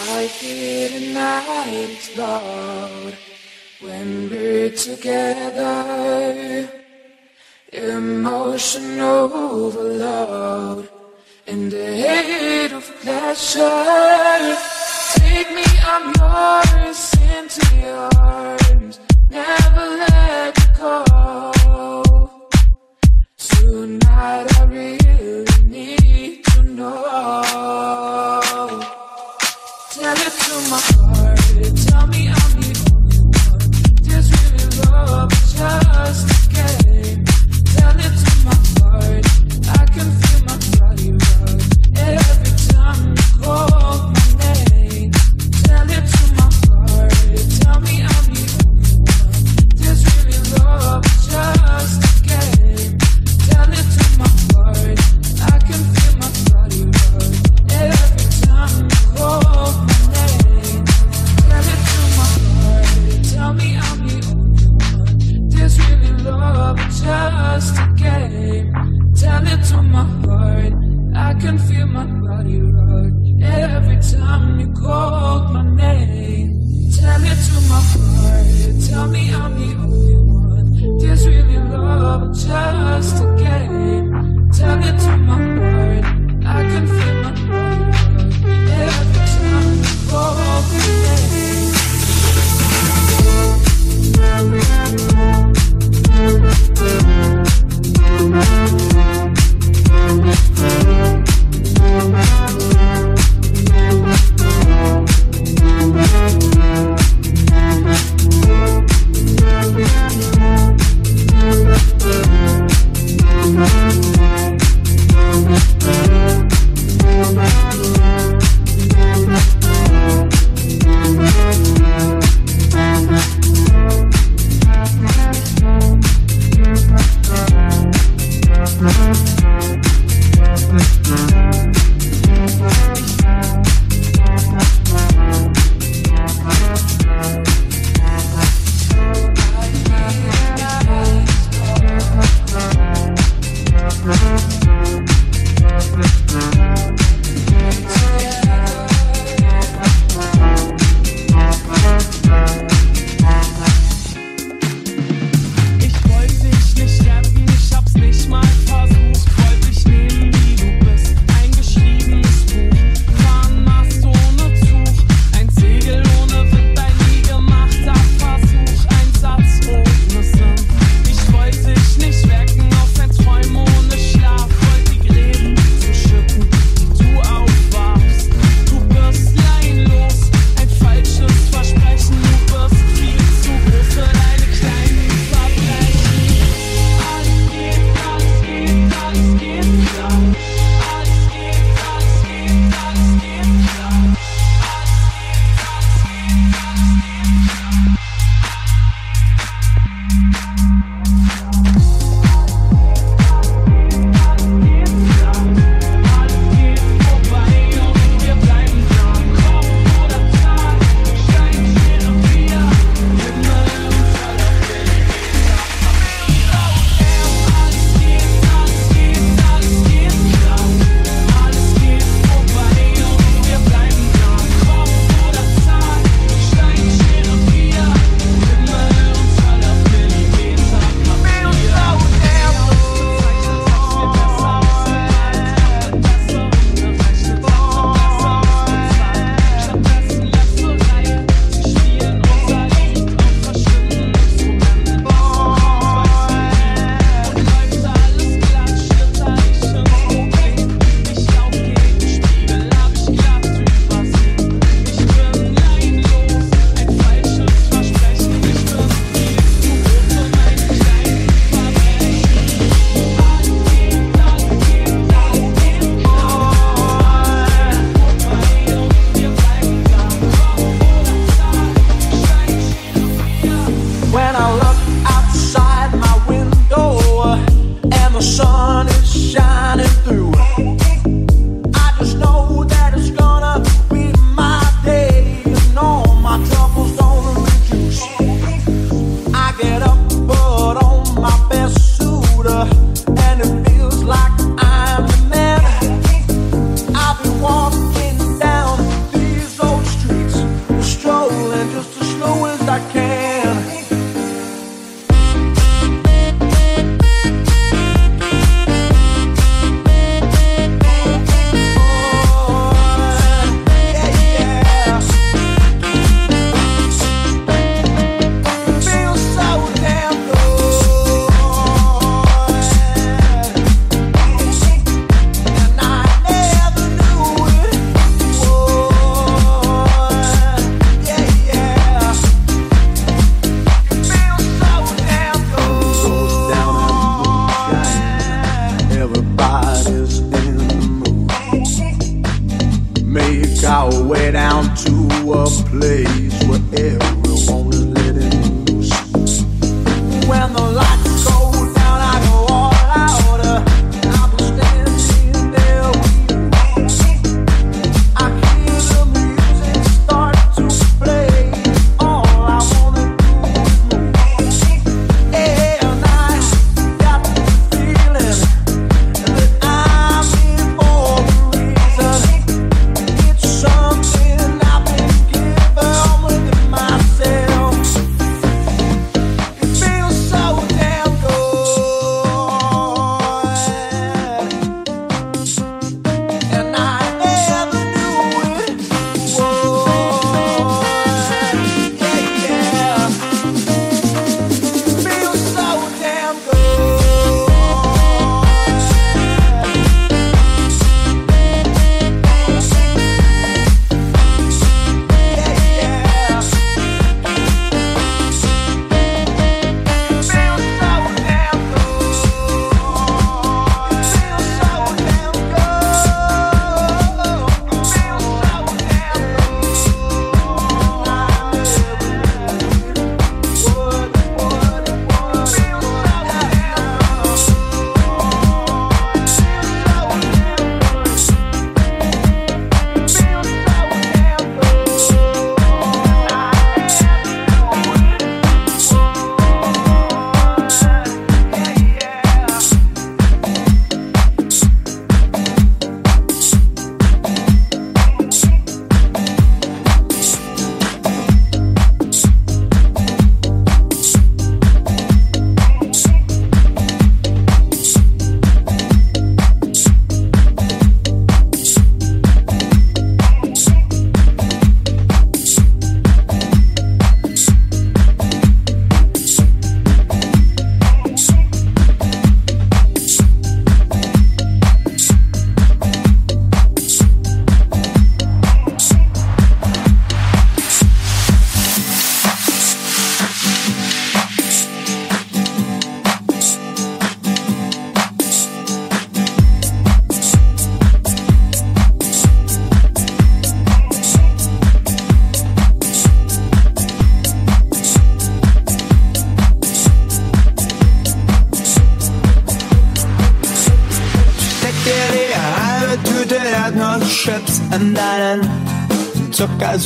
I hear the night explode when we're together. Emotion overload in the hate of pleasure. Take me, I'm yours, into your arms. Never let go. Tonight I really need to know. This really love just a game. Tell it to my heart. just a game. Tell it to my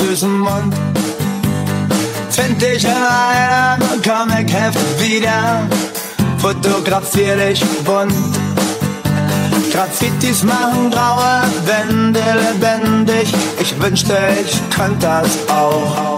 süßen Mund. Find dich in einem Comicheft wieder, fotografier dich bunt. Graffitis machen graue Wände lebendig, ich wünschte, ich könnte das auch.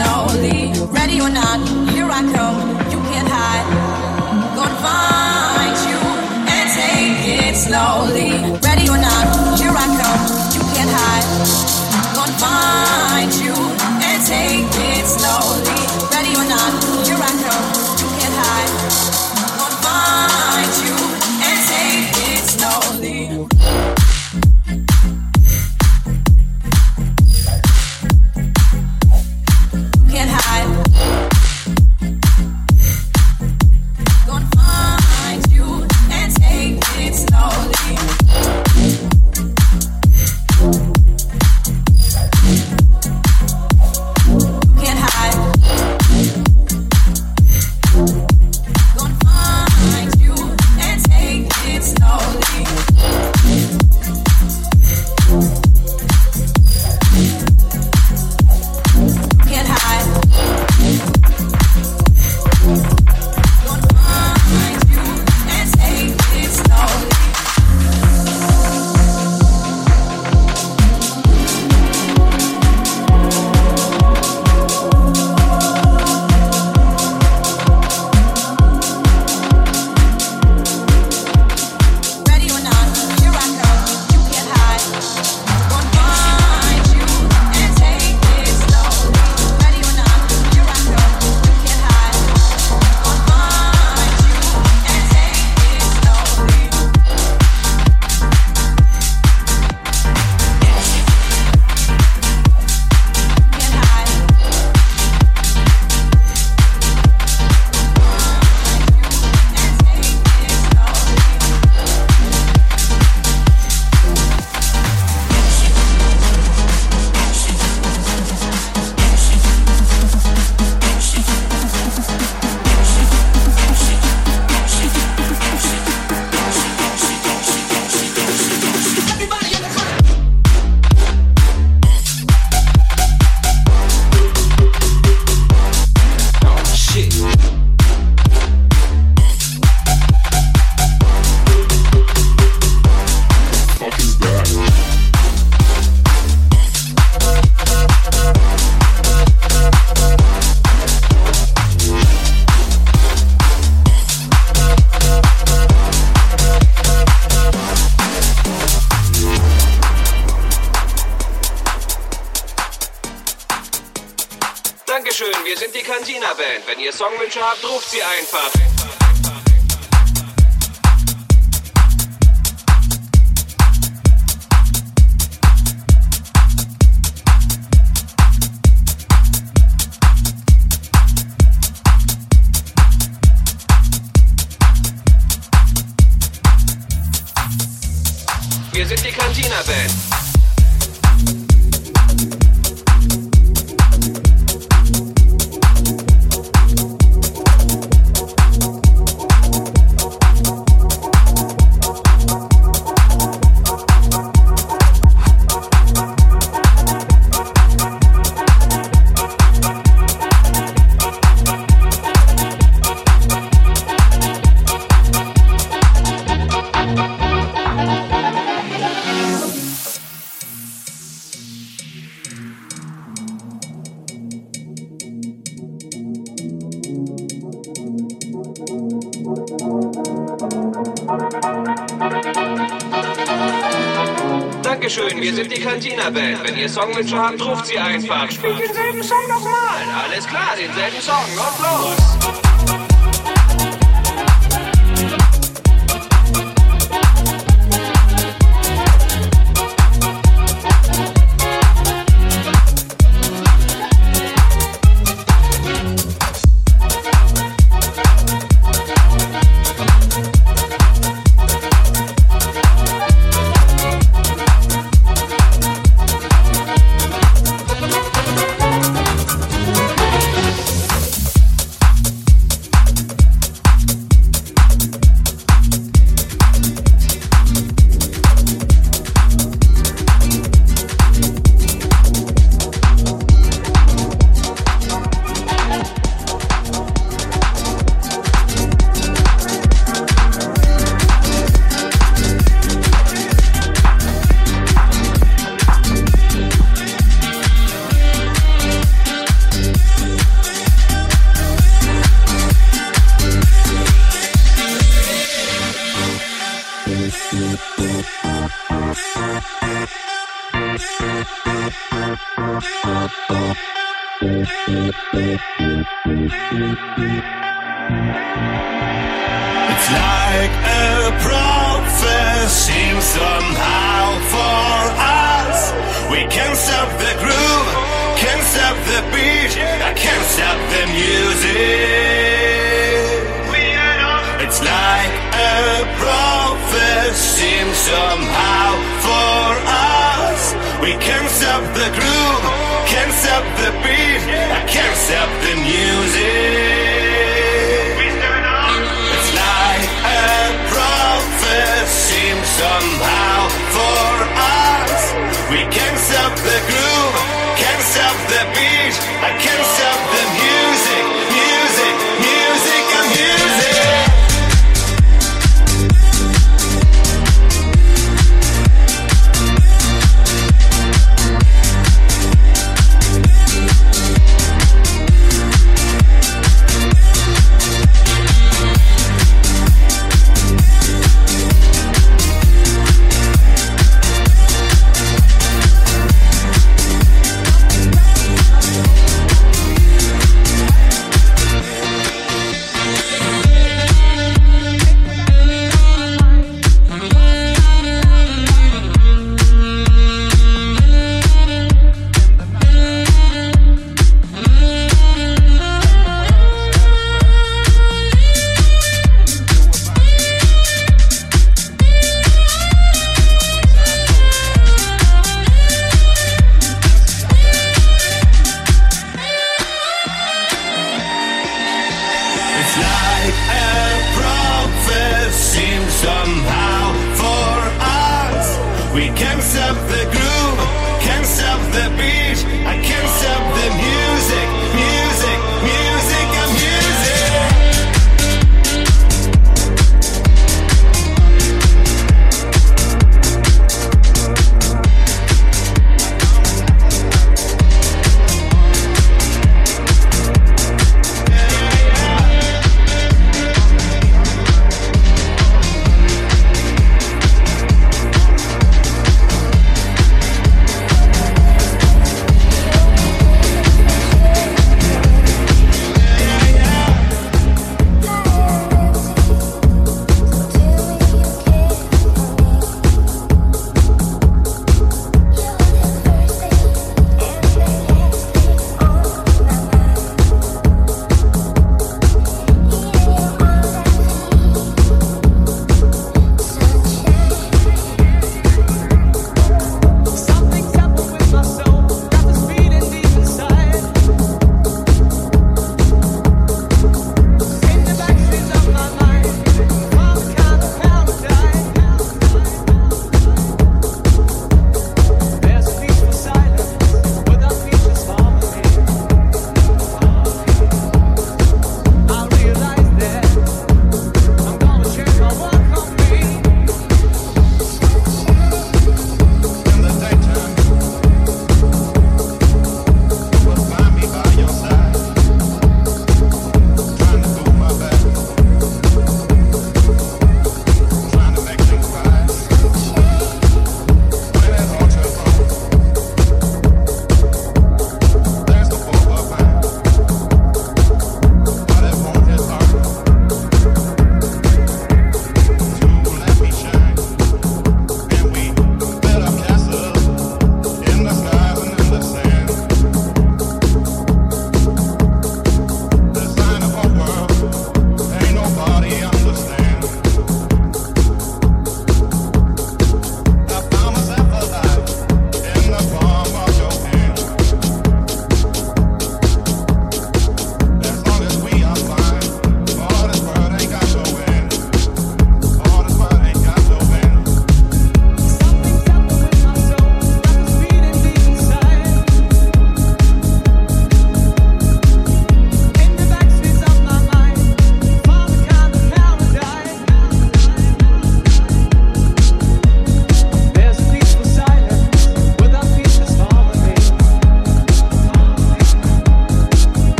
Wünsche Songwünsche habt, ruft sie einfach. Spielt denselben Song nochmal. Alles klar, denselben Song. Und los.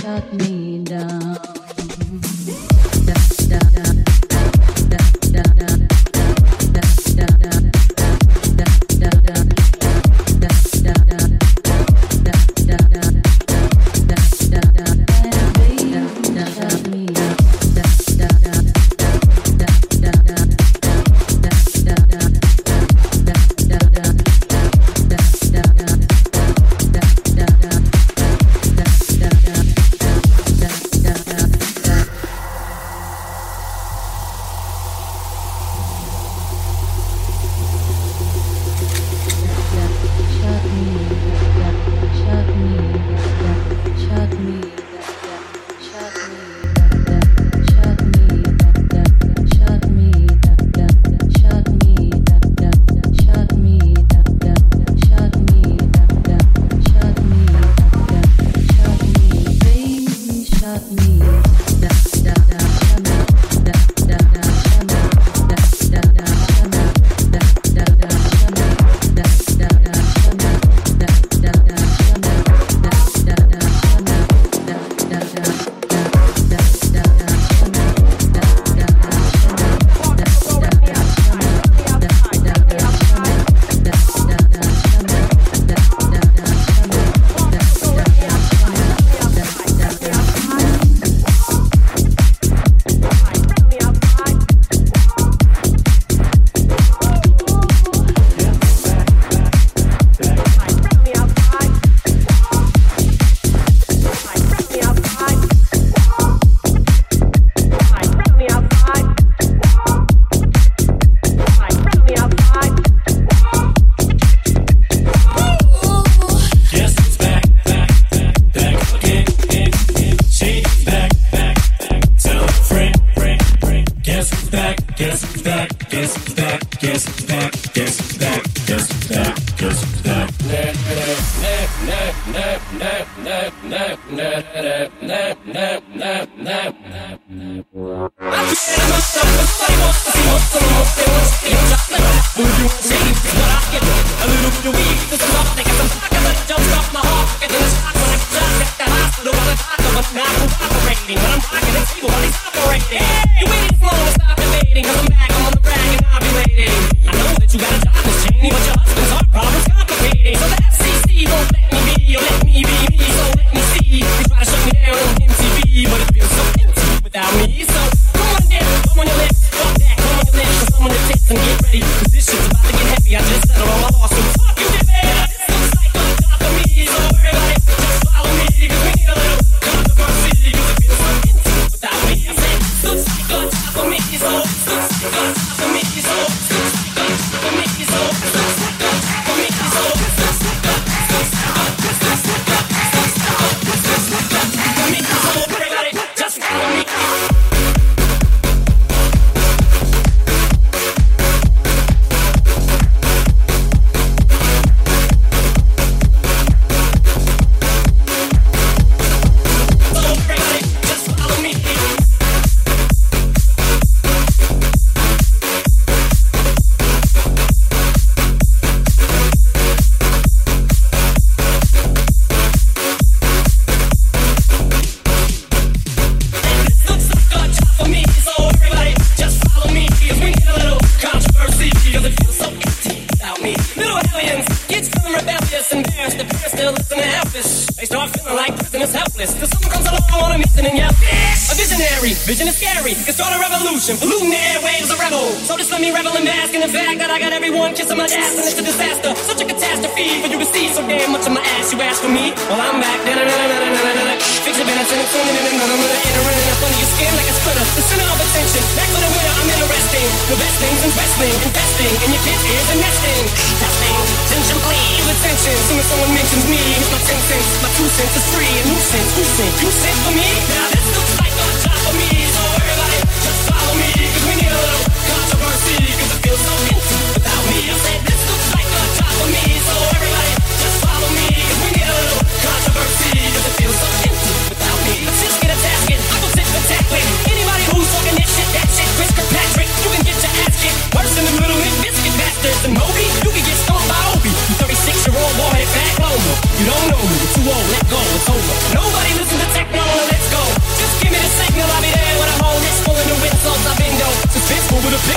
shut me down. yes, back, yes,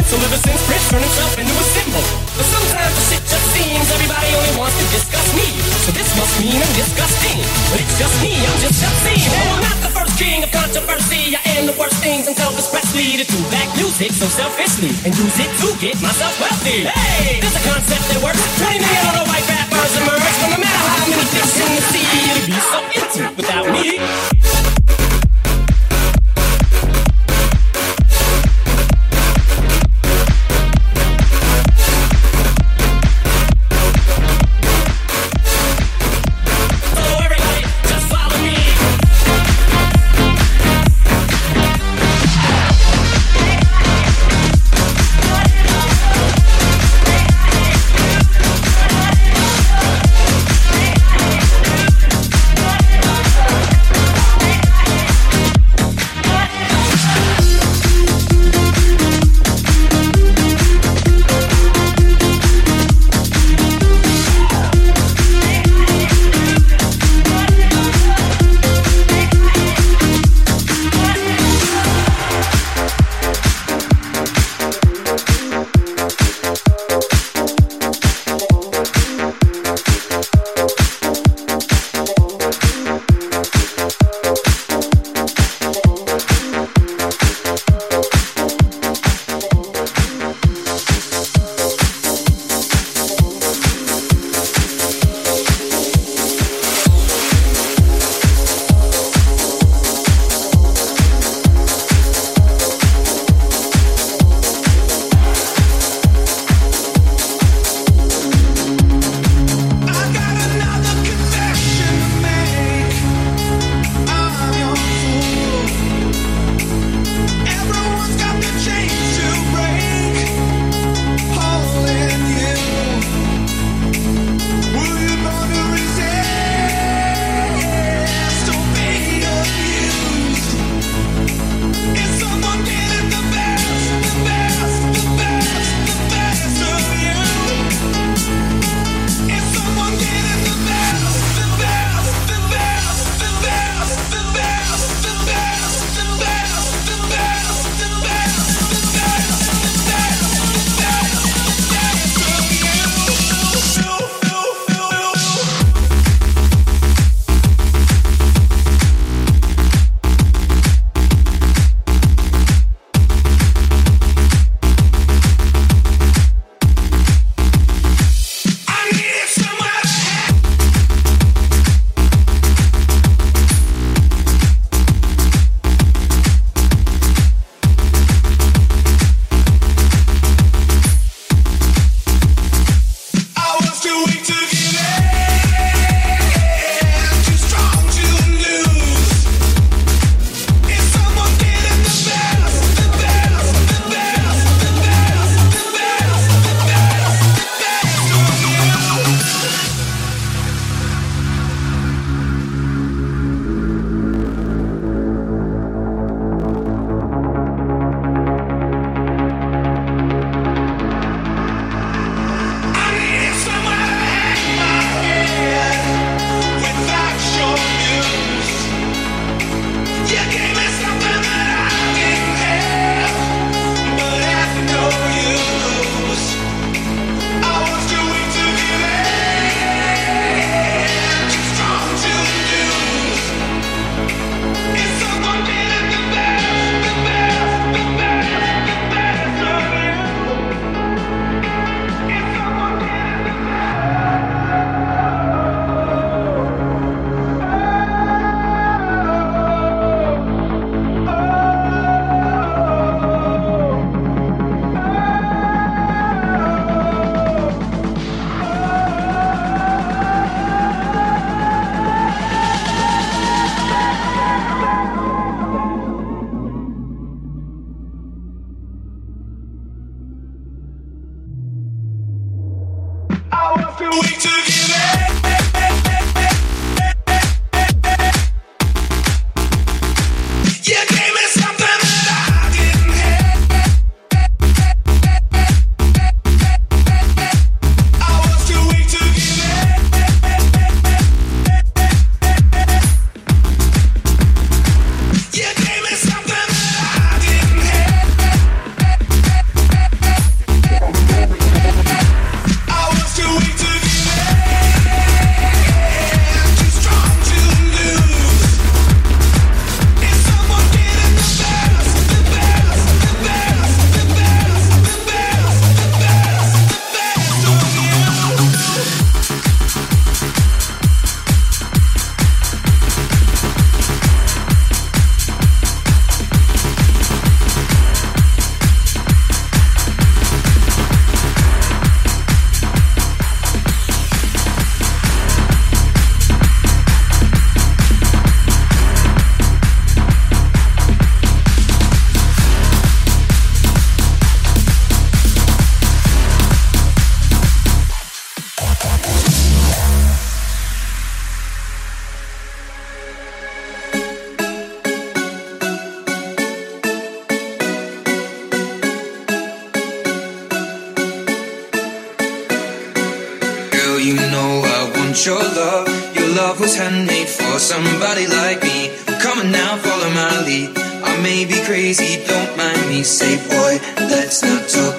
So ever since Prince turned himself into a symbol. But sometimes the shit just seems everybody only wants to discuss me. So this must mean I'm disgusting. But it's just me, I'm just obscene. Oh, I'm not the first king of controversy. I am the worst things until Elvis Presley to do back music so selfishly and use it to get myself wealthy. Hey, this a concept that works. 20 million other white rappers emerge. But no matter how many fish in the sea, it'd be so empty without me.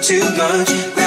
When everything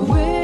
Willing,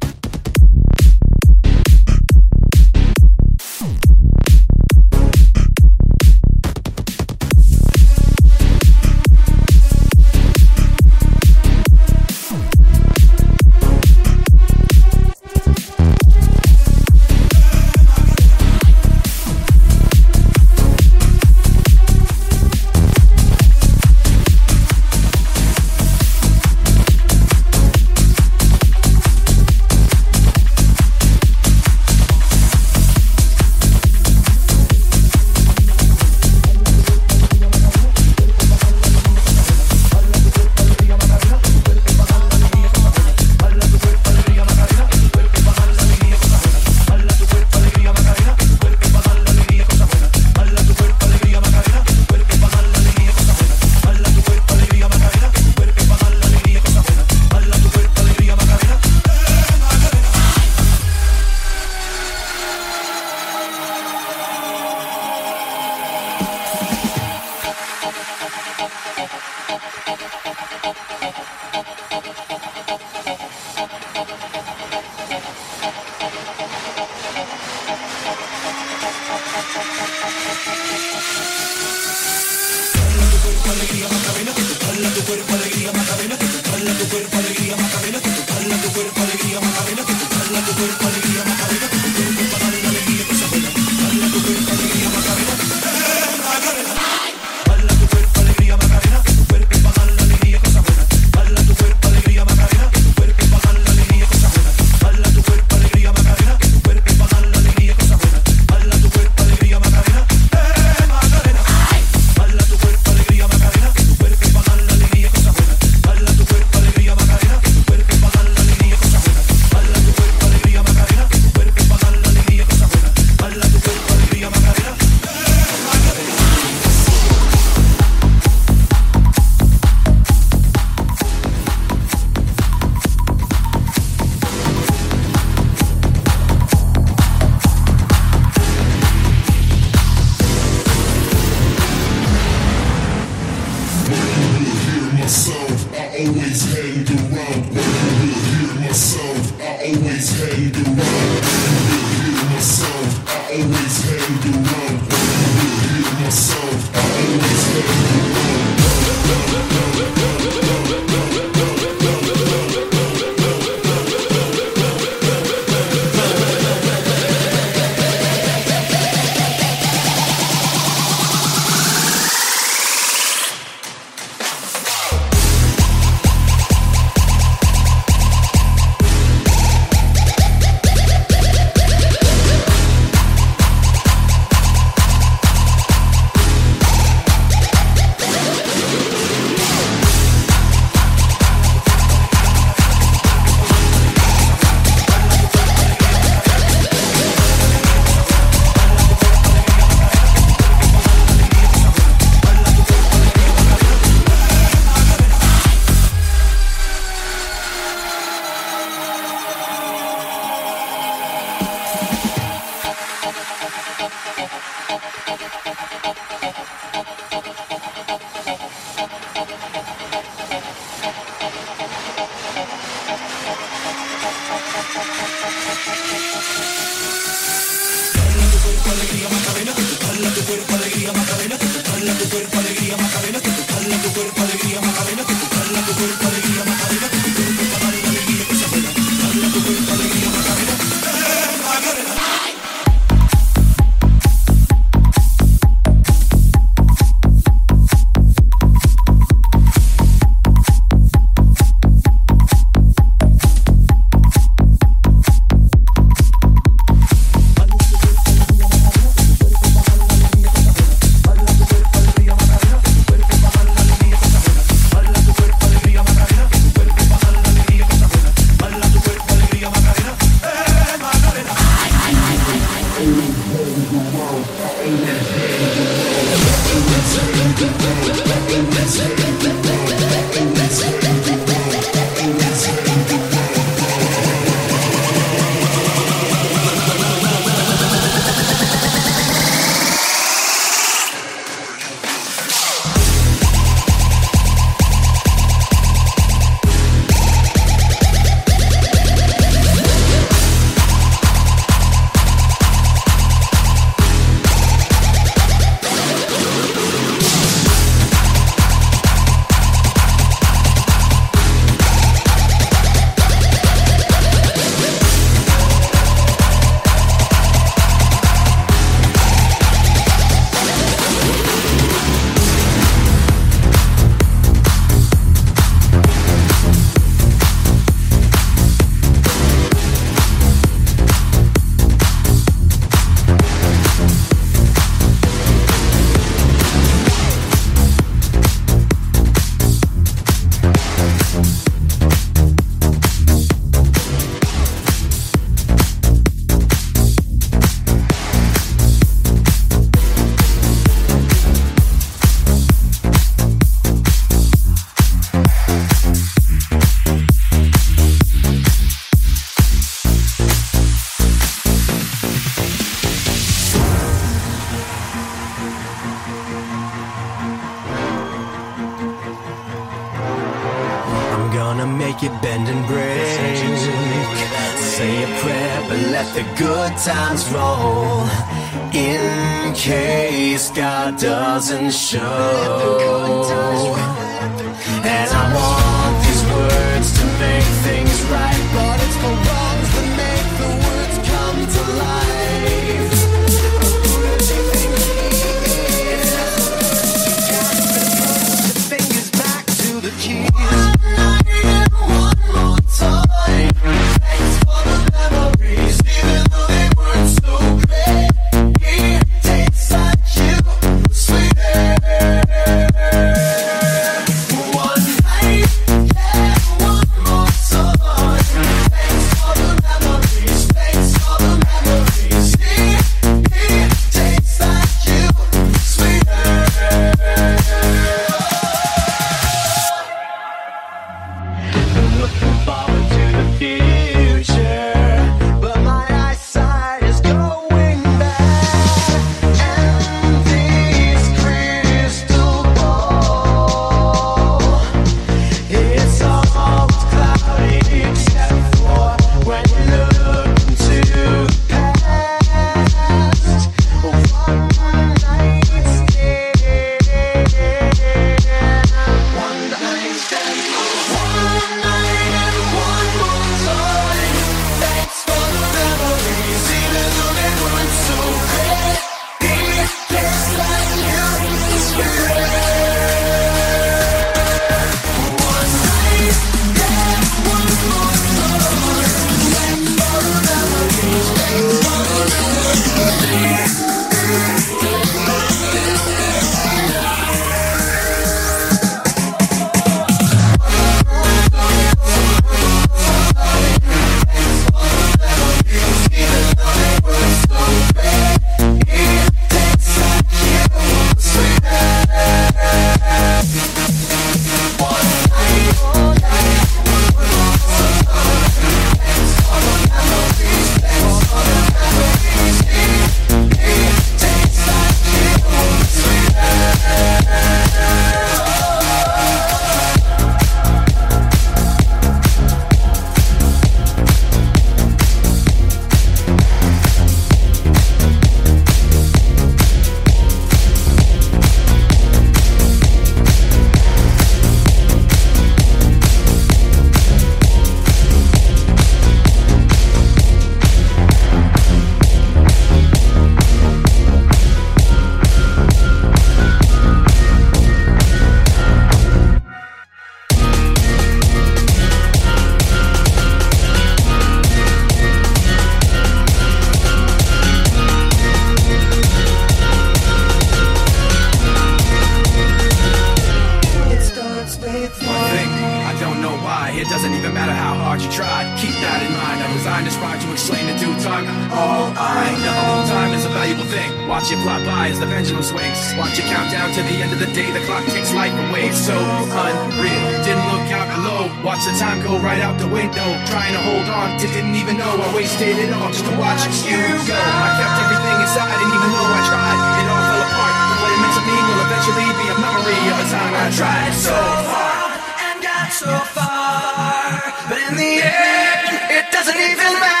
so far, but in the end, it doesn't even matter.